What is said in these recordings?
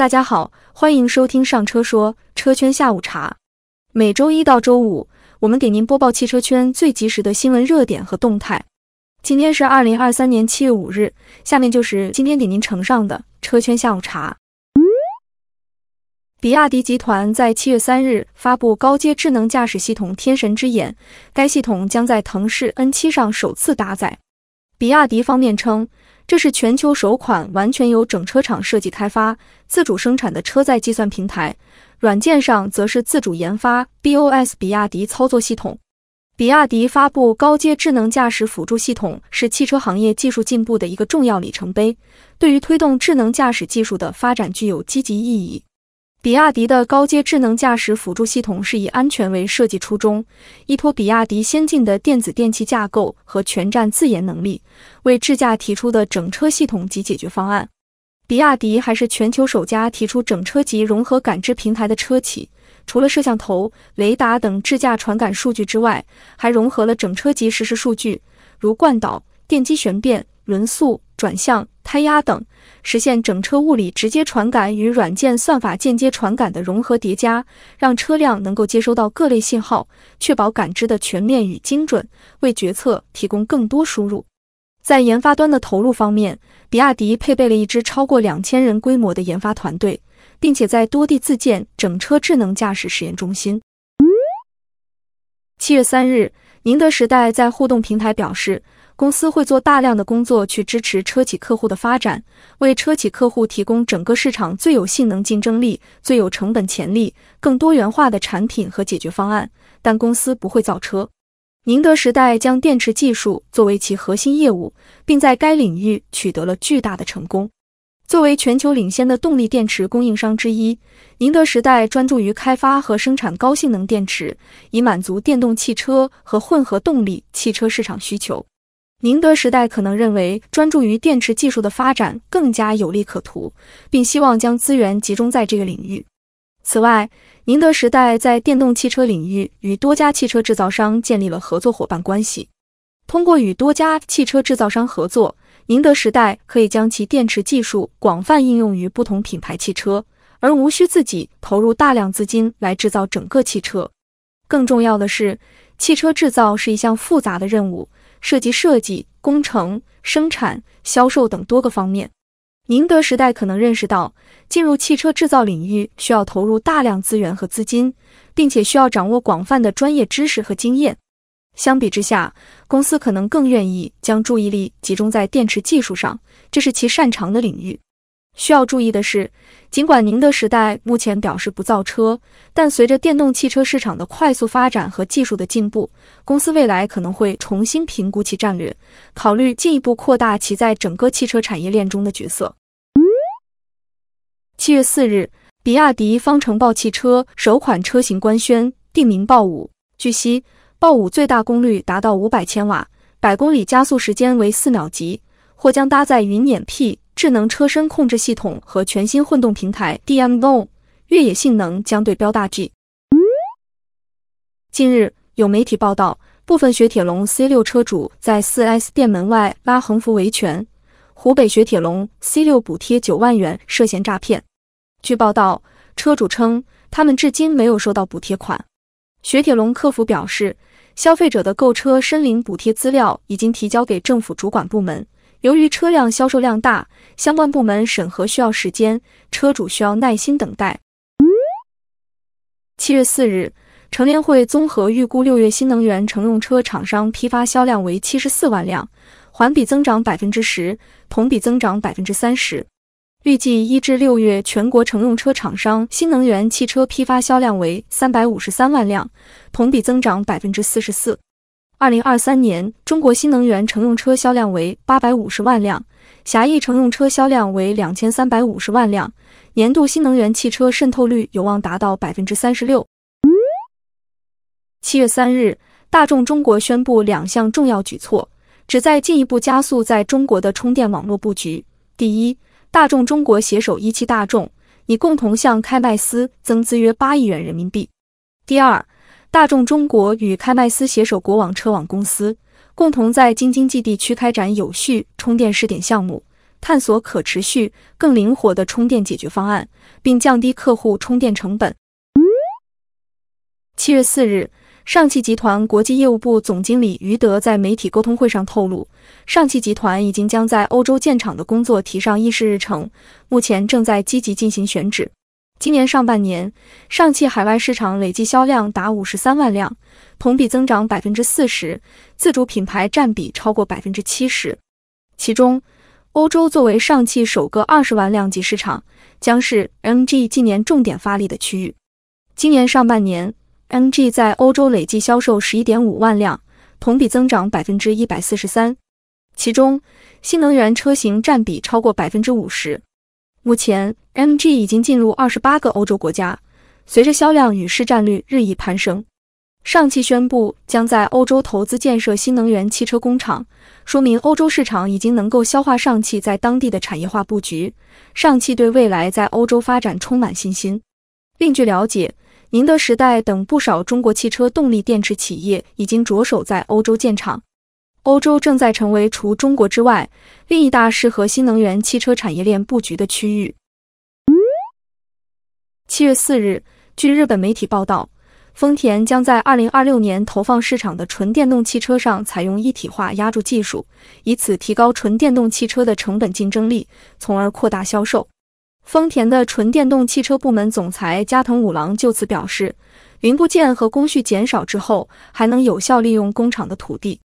大家好，欢迎收听上车说车圈下午茶。每周一到周五，我们给您播报汽车圈最及时的新闻热点和动态。今天是二零二三年七月五日，下面就是今天给您呈上的车圈下午茶。比亚迪集团在七月三日发布高阶智能驾驶系统“天神之眼”，该系统将在腾势 N7 上首次搭载。比亚迪方面称，这是全球首款完全由整车厂设计开发、自主生产的车载计算平台，软件上则是自主研发 BOS 比亚迪操作系统。比亚迪发布高阶智能驾驶辅助系统，是汽车行业技术进步的一个重要里程碑，对于推动智能驾驶技术的发展具有积极意义。比亚迪的高阶智能驾驶辅助系统是以安全为设计初衷，依托比亚迪先进的电子电器架构和全站自研能力，为智驾提出的整车系统及解决方案。比亚迪还是全球首家提出整车级融合感知平台的车企，除了摄像头、雷达等智驾传感数据之外，还融合了整车级实时数据，如惯导、电机旋变、轮速。转向、胎压等，实现整车物理直接传感与软件算法间接传感的融合叠加，让车辆能够接收到各类信号，确保感知的全面与精准，为决策提供更多输入。在研发端的投入方面，比亚迪配备了一支超过两千人规模的研发团队，并且在多地自建整车智能驾驶实验中心。七月三日，宁德时代在互动平台表示。公司会做大量的工作去支持车企客户的发展，为车企客户提供整个市场最有性能竞争力、最有成本潜力、更多元化的产品和解决方案。但公司不会造车。宁德时代将电池技术作为其核心业务，并在该领域取得了巨大的成功。作为全球领先的动力电池供应商之一，宁德时代专注于开发和生产高性能电池，以满足电动汽车和混合动力汽车市场需求。宁德时代可能认为专注于电池技术的发展更加有利可图，并希望将资源集中在这个领域。此外，宁德时代在电动汽车领域与多家汽车制造商建立了合作伙伴关系。通过与多家汽车制造商合作，宁德时代可以将其电池技术广泛应用于不同品牌汽车，而无需自己投入大量资金来制造整个汽车。更重要的是，汽车制造是一项复杂的任务。涉及设计、工程、生产、销售等多个方面。宁德时代可能认识到，进入汽车制造领域需要投入大量资源和资金，并且需要掌握广泛的专业知识和经验。相比之下，公司可能更愿意将注意力集中在电池技术上，这是其擅长的领域。需要注意的是，尽管宁德时代目前表示不造车，但随着电动汽车市场的快速发展和技术的进步，公司未来可能会重新评估其战略，考虑进一步扩大其在整个汽车产业链中的角色。七月四日，比亚迪方程豹汽车首款车型官宣，定名豹五。据悉，豹五最大功率达到五百千瓦，百公里加速时间为四秒级，或将搭载云辇 P。智能车身控制系统和全新混动平台 DMO，越野性能将对标大 G。近日有媒体报道，部分雪铁龙 C6 车主在 4S 店门外拉横幅维权，湖北雪铁龙 C6 补贴九万元涉嫌诈骗。据报道，车主称他们至今没有收到补贴款。雪铁龙客服表示，消费者的购车申领补贴资料已经提交给政府主管部门。由于车辆销售量大，相关部门审核需要时间，车主需要耐心等待。七月四日，乘联会综合预估六月新能源乘用车厂商批发销量为七十四万辆，环比增长百分之十，同比增长百分之三十。预计一至六月全国乘用车厂商新能源汽车批发销量为三百五十三万辆，同比增长百分之四十四。二零二三年，中国新能源乘用车销量为八百五十万辆，狭义乘用车销量为两千三百五十万辆，年度新能源汽车渗透率有望达到百分之三十六。七月三日，大众中国宣布两项重要举措，旨在进一步加速在中国的充电网络布局。第一，大众中国携手一汽大众，拟共同向开麦斯增资约八亿元人民币。第二。大众中国与开麦斯携手国网车网公司，共同在京津冀地区开展有序充电试点项目，探索可持续、更灵活的充电解决方案，并降低客户充电成本。七月四日，上汽集团国际业务部总经理于德在媒体沟通会上透露，上汽集团已经将在欧洲建厂的工作提上议事日程，目前正在积极进行选址。今年上半年，上汽海外市场累计销量达五十三万辆，同比增长百分之四十，自主品牌占比超过百分之七十。其中，欧洲作为上汽首个二十万辆级市场，将是 MG 今年重点发力的区域。今年上半年，MG 在欧洲累计销售十一点五万辆，同比增长百分之一百四十三，其中新能源车型占比超过百分之五十。目前，MG 已经进入二十八个欧洲国家，随着销量与市占率日益攀升，上汽宣布将在欧洲投资建设新能源汽车工厂，说明欧洲市场已经能够消化上汽在当地的产业化布局。上汽对未来在欧洲发展充满信心。另据了解。宁德时代等不少中国汽车动力电池企业已经着手在欧洲建厂，欧洲正在成为除中国之外另一大适合新能源汽车产业链布局的区域。七月四日，据日本媒体报道，丰田将在二零二六年投放市场的纯电动汽车上采用一体化压铸技术，以此提高纯电动汽车的成本竞争力，从而扩大销售。丰田的纯电动汽车部门总裁加藤五郎就此表示，零部件和工序减少之后，还能有效利用工厂的土地。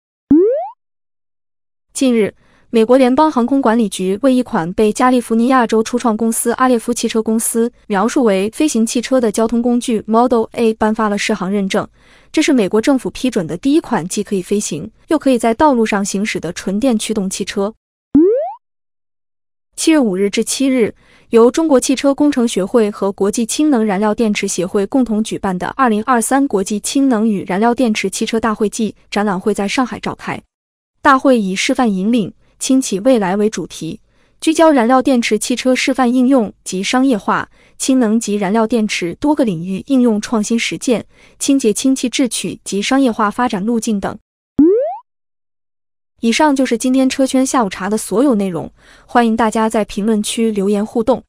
近日，美国联邦航空管理局为一款被加利福尼亚州初创公司阿列夫汽车公司描述为飞行汽车的交通工具 Model A 颁发了适航认证，这是美国政府批准的第一款既可以飞行又可以在道路上行驶的纯电驱动汽车。七月五日至七日，由中国汽车工程学会和国际氢能燃料电池协会共同举办的二零二三国际氢能与燃料电池汽车大会暨展览会在上海召开。大会以“示范引领，氢启未来”为主题，聚焦燃料电池汽车示范应用及商业化、氢能及燃料电池多个领域应用创新实践、清洁氢气制取及商业化发展路径等。以上就是今天车圈下午茶的所有内容，欢迎大家在评论区留言互动。